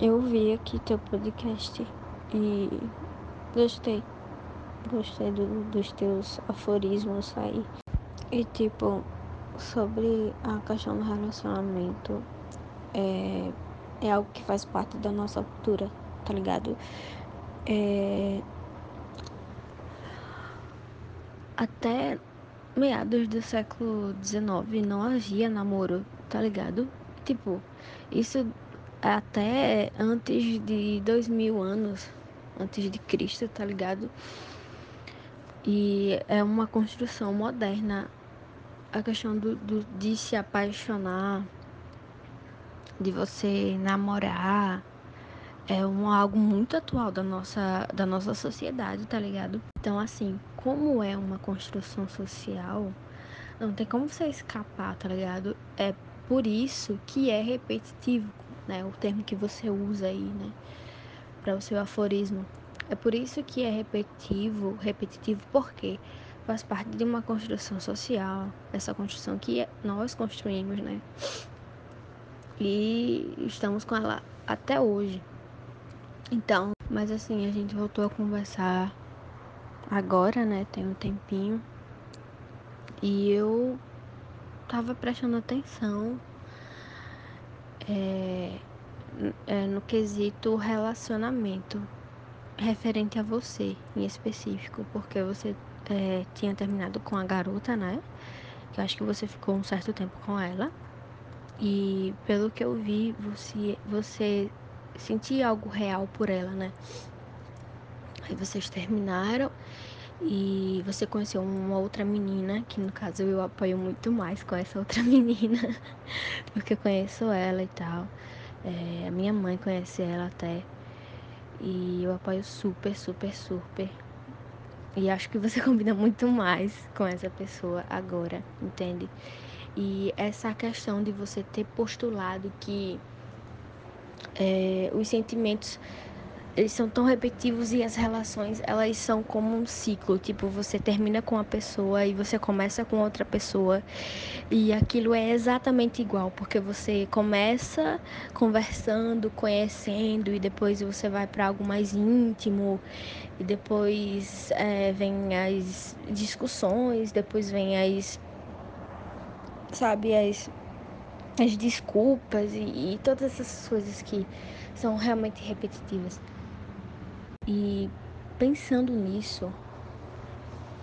eu vi aqui teu podcast e gostei. Gostei do, dos teus aforismos aí. E tipo, sobre a questão do relacionamento, é, é algo que faz parte da nossa cultura, tá ligado? É, até meados do século XIX não havia namoro, tá ligado? Tipo, isso até antes de dois mil anos antes de Cristo, tá ligado? E é uma construção moderna a questão do, do, de se apaixonar, de você namorar, é um, algo muito atual da nossa, da nossa sociedade, tá ligado? Então, assim, como é uma construção social, não tem como você escapar, tá ligado? É por isso que é repetitivo, né? O termo que você usa aí, né? Para o seu aforismo. É por isso que é repetitivo, repetitivo porque faz parte de uma construção social, essa construção que nós construímos, né? E estamos com ela até hoje. Então, mas assim, a gente voltou a conversar agora, né? Tem um tempinho. E eu tava prestando atenção é, é, no quesito relacionamento referente a você em específico, porque você é, tinha terminado com a garota, né? Que eu acho que você ficou um certo tempo com ela. E pelo que eu vi, você, você sentia algo real por ela, né? Aí vocês terminaram e você conheceu uma outra menina, que no caso eu apoio muito mais com essa outra menina, porque eu conheço ela e tal. É, a minha mãe conhece ela até. E eu apoio super, super, super. E acho que você combina muito mais com essa pessoa agora, entende? E essa questão de você ter postulado que é, os sentimentos eles são tão repetitivos e as relações elas são como um ciclo. Tipo você termina com uma pessoa e você começa com outra pessoa. E aquilo é exatamente igual porque você começa conversando conhecendo e depois você vai para algo mais íntimo. E depois é, vem as discussões depois vem as sabe as as desculpas e, e todas essas coisas que são realmente repetitivas e pensando nisso,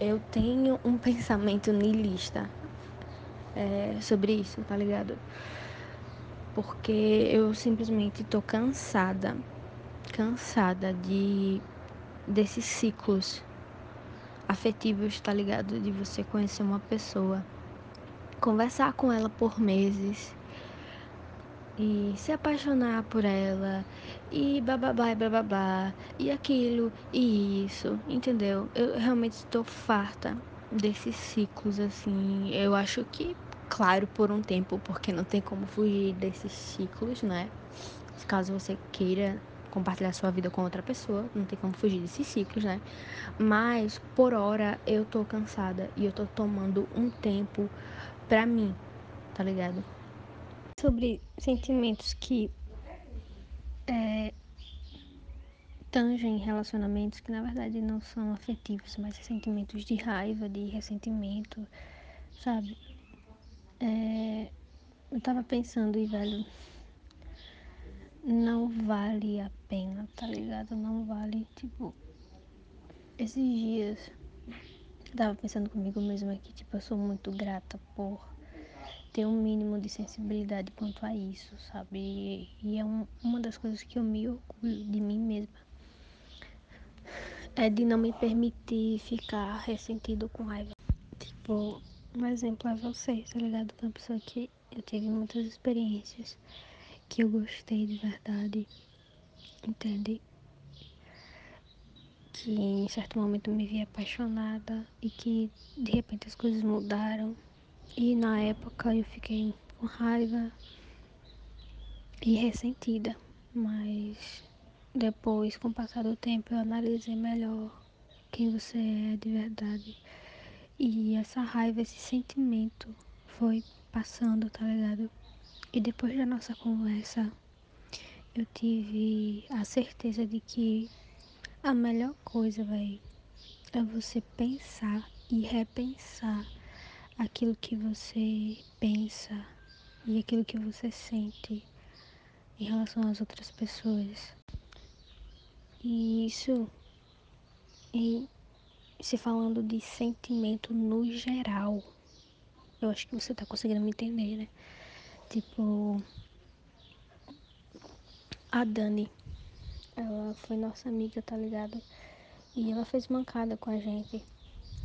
eu tenho um pensamento niilista é, sobre isso, tá ligado? Porque eu simplesmente tô cansada, cansada de desses ciclos afetivos, tá ligado? De você conhecer uma pessoa, conversar com ela por meses, e se apaixonar por ela e bababá e bababá e aquilo e isso, entendeu? Eu realmente estou farta desses ciclos assim. Eu acho que, claro, por um tempo, porque não tem como fugir desses ciclos, né? Caso você queira compartilhar sua vida com outra pessoa, não tem como fugir desses ciclos, né? Mas por hora eu tô cansada e eu tô tomando um tempo pra mim, tá ligado? Sobre sentimentos que é, tangem relacionamentos que na verdade não são afetivos, mas sentimentos de raiva, de ressentimento, sabe? É, eu tava pensando e, velho, não vale a pena, tá ligado? Não vale, tipo, esses dias eu tava pensando comigo mesma que, tipo, eu sou muito grata por ter um mínimo de sensibilidade quanto a isso, sabe? E, é um, uma das coisas que eu me orgulho de mim mesma. É de não me permitir ficar ressentido com raiva. Tipo, um exemplo é você, tá ligado? Uma pessoa que eu tive muitas experiências que eu gostei de verdade, entende? Que em certo momento me vi apaixonada e que de repente as coisas mudaram. E na época eu fiquei com raiva e ressentida, mas depois, com o passar do tempo, eu analisei melhor quem você é de verdade. E essa raiva, esse sentimento foi passando, tá ligado? E depois da nossa conversa, eu tive a certeza de que a melhor coisa, vai é você pensar e repensar aquilo que você pensa e aquilo que você sente em relação às outras pessoas. E isso, e se falando de sentimento no geral, eu acho que você tá conseguindo me entender, né? Tipo, a Dani, ela foi nossa amiga, tá ligado? E ela fez mancada com a gente.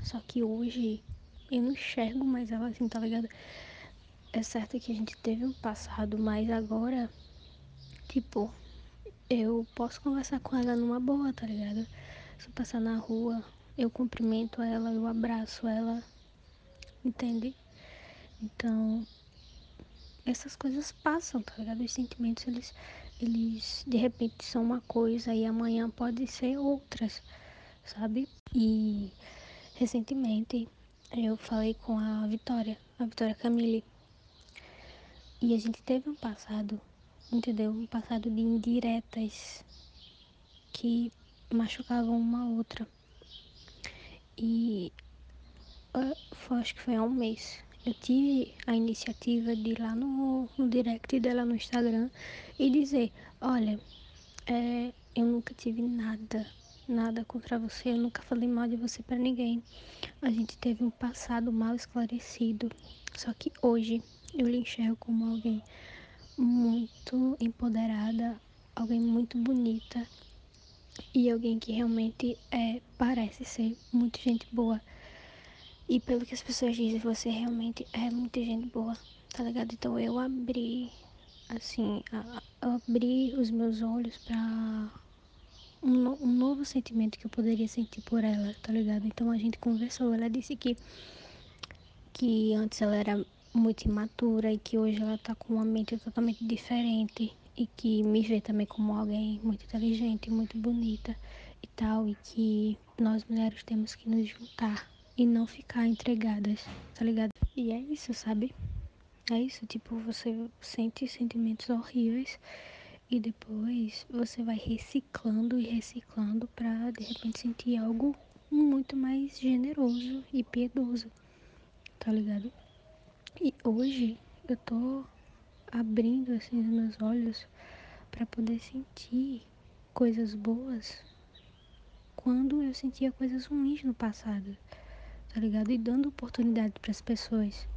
Só que hoje eu não enxergo mais ela assim, tá ligado? É certo que a gente teve um passado, mas agora, tipo, eu posso conversar com ela numa boa, tá ligado? Se eu passar na rua, eu cumprimento ela, eu abraço ela, entende? Então, essas coisas passam, tá ligado? Os sentimentos, eles, eles de repente são uma coisa e amanhã pode ser outras, sabe? E recentemente eu falei com a Vitória, a Vitória Camille. E a gente teve um passado, entendeu? Um passado de indiretas que machucavam uma outra. E foi, acho que foi há um mês. Eu tive a iniciativa de ir lá no, no direct dela no Instagram e dizer, olha, é, eu nunca tive nada, nada contra você, eu nunca falei mal de você para ninguém. A gente teve um passado mal esclarecido. Só que hoje eu lhe enxergo como alguém muito empoderada, alguém muito bonita e alguém que realmente é, parece ser muito gente boa. E pelo que as pessoas dizem, você realmente é muita gente boa, tá ligado? Então eu abri, assim, eu abri os meus olhos pra um, um novo sentimento que eu poderia sentir por ela, tá ligado? Então a gente conversou, ela disse que, que antes ela era muito imatura e que hoje ela tá com uma mente totalmente diferente e que me vê também como alguém muito inteligente, muito bonita e tal, e que nós mulheres temos que nos juntar e não ficar entregadas, tá ligado? E é isso, sabe? É isso, tipo, você sente sentimentos horríveis e depois você vai reciclando e reciclando pra de repente sentir algo muito mais generoso e piedoso, tá ligado? E hoje eu tô abrindo assim os meus olhos para poder sentir coisas boas quando eu sentia coisas ruins no passado tá ligado? E dando oportunidade para as pessoas.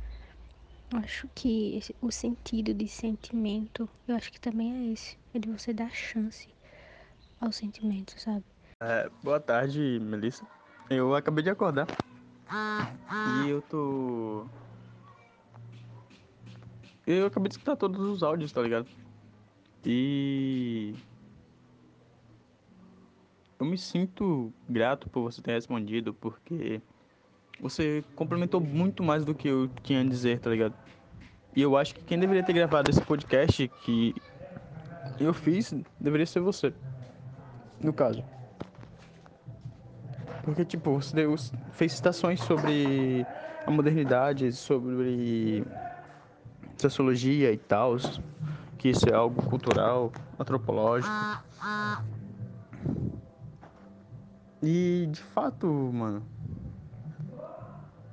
Acho que esse, o sentido de sentimento, eu acho que também é esse, é de você dar chance ao sentimento, sabe? É, boa tarde, Melissa. Eu acabei de acordar. E eu tô. Eu acabei de escutar todos os áudios, tá ligado? E. Eu me sinto grato por você ter respondido, porque você complementou muito mais do que eu tinha a dizer, tá ligado? E eu acho que quem deveria ter gravado esse podcast que eu fiz deveria ser você. No caso. Porque, tipo, você deu, fez citações sobre a modernidade, sobre sociologia e tal, que isso é algo cultural, antropológico. E, de fato, mano,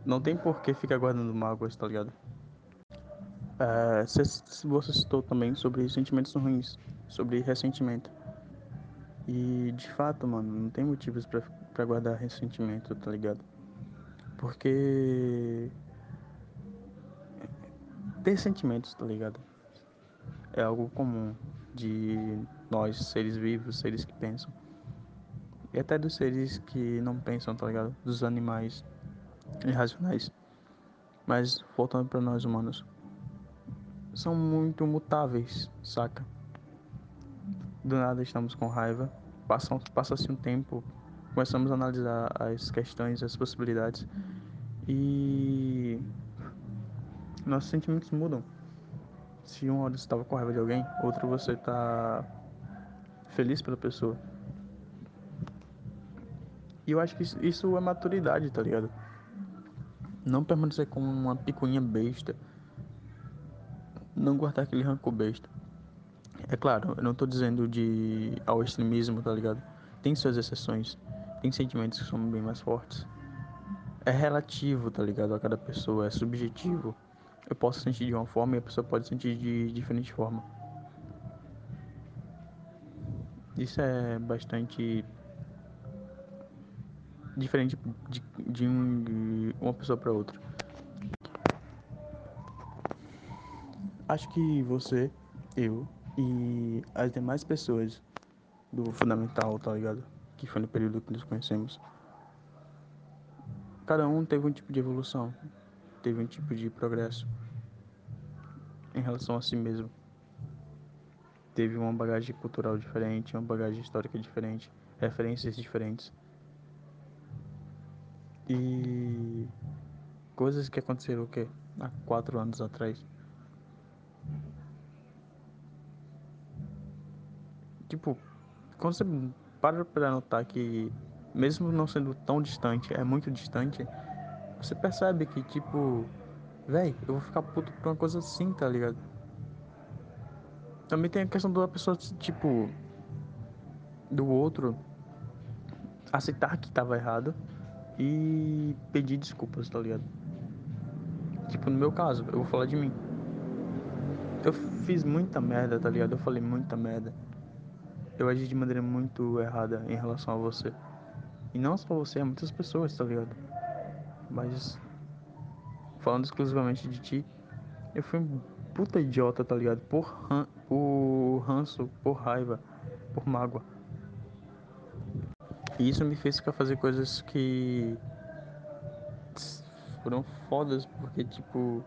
não tem por que ficar guardando mágoas, tá ligado? É, você citou também sobre sentimentos ruins, sobre ressentimento. E de fato, mano, não tem motivos pra guardar ressentimento, tá ligado? Porque. Ter sentimentos, tá ligado? É algo comum de nós, seres vivos, seres que pensam. E até dos seres que não pensam, tá ligado? Dos animais irracionais. Mas voltando para nós humanos são muito mutáveis, saca? Do nada estamos com raiva, passa-se um tempo, começamos a analisar as questões, as possibilidades e nossos sentimentos mudam. Se uma hora você estava com raiva de alguém, outro você está feliz pela pessoa. E eu acho que isso é maturidade, tá ligado? Não permanecer como uma picuinha besta não guardar aquele rancor besta. É claro, eu não tô dizendo de ao extremismo, tá ligado? Tem suas exceções. Tem sentimentos que são bem mais fortes. É relativo, tá ligado? A cada pessoa, é subjetivo. Eu posso sentir de uma forma e a pessoa pode sentir de diferente forma. Isso é bastante diferente de, um, de uma pessoa para outra. Acho que você, eu e as demais pessoas do fundamental, tá ligado? Que foi no período que nos conhecemos. Cada um teve um tipo de evolução, teve um tipo de progresso em relação a si mesmo. Teve uma bagagem cultural diferente, uma bagagem histórica diferente, referências diferentes. E coisas que aconteceram o quê? Há quatro anos atrás. Tipo, quando você para pra notar que, mesmo não sendo tão distante, é muito distante, você percebe que, tipo, véi, eu vou ficar puto por uma coisa assim, tá ligado? Também tem a questão da pessoa, tipo, do outro aceitar que tava errado e pedir desculpas, tá ligado? Tipo, no meu caso, eu vou falar de mim. Eu fiz muita merda, tá ligado? Eu falei muita merda. Eu agi de maneira muito errada em relação a você. E não só você, é muitas pessoas, tá ligado? Mas falando exclusivamente de ti, eu fui um puta idiota, tá ligado? Por, ran por ranço, por raiva, por mágoa. E isso me fez ficar fazer coisas que foram fodas, porque tipo.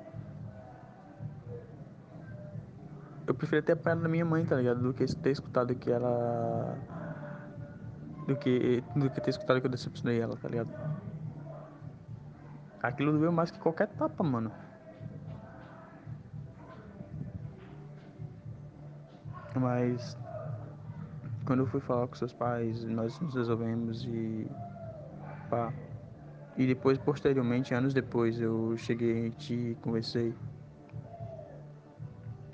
Eu preferia ter apanhado da minha mãe, tá ligado? Do que ter escutado que ela. Do que, do que ter escutado que eu decepcionei ela, tá ligado? Aquilo doeu mais que qualquer tapa, mano. Mas quando eu fui falar com seus pais, nós nos resolvemos e pá. E depois, posteriormente, anos depois, eu cheguei e te conversei.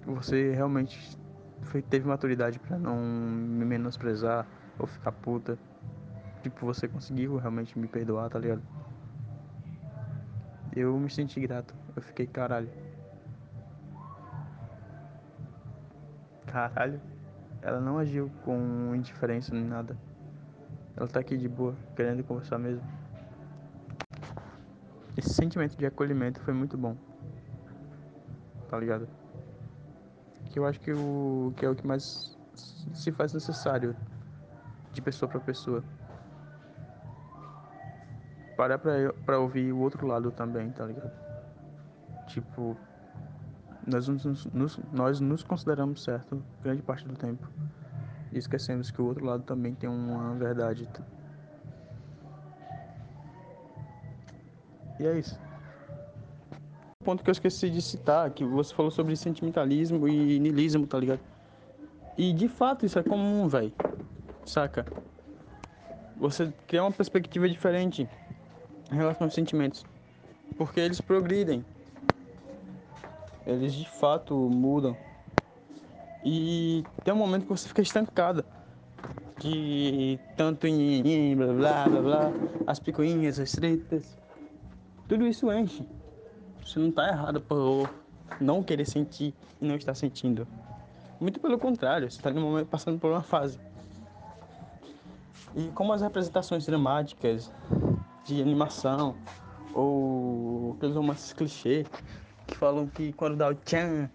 Você realmente foi, teve maturidade para não me menosprezar ou ficar puta. Tipo, você conseguiu realmente me perdoar, tá ligado? Eu me senti grato. Eu fiquei caralho. Caralho. Ela não agiu com indiferença nem nada. Ela tá aqui de boa, querendo conversar mesmo. Esse sentimento de acolhimento foi muito bom. Tá ligado? Que eu acho que, o, que é o que mais se faz necessário de pessoa para pessoa. Parar pra, pra ouvir o outro lado também, tá ligado? Tipo, nós nos, nos, nós nos consideramos certo grande parte do tempo. E esquecemos que o outro lado também tem uma verdade. E é isso. Um ponto que eu esqueci de citar, que você falou sobre sentimentalismo e niilismo, tá ligado? E de fato isso é comum, velho. Saca? Você criar uma perspectiva diferente em relação aos sentimentos. Porque eles progridem. Eles de fato mudam. E tem um momento que você fica estancada. De tanto em blá blá blá blá, as picuinhas, as tretas. Tudo isso enche. Você não tá errado por não querer sentir e não estar sentindo. Muito pelo contrário, você está no momento passando por uma fase. E como as representações dramáticas de animação ou aqueles romances clichê que falam que quando dá o tchan,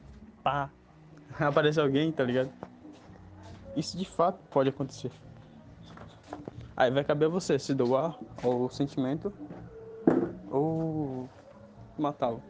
pá, aparece alguém, tá ligado? Isso de fato pode acontecer. Aí vai caber a você se doar ao sentimento ou matá-lo.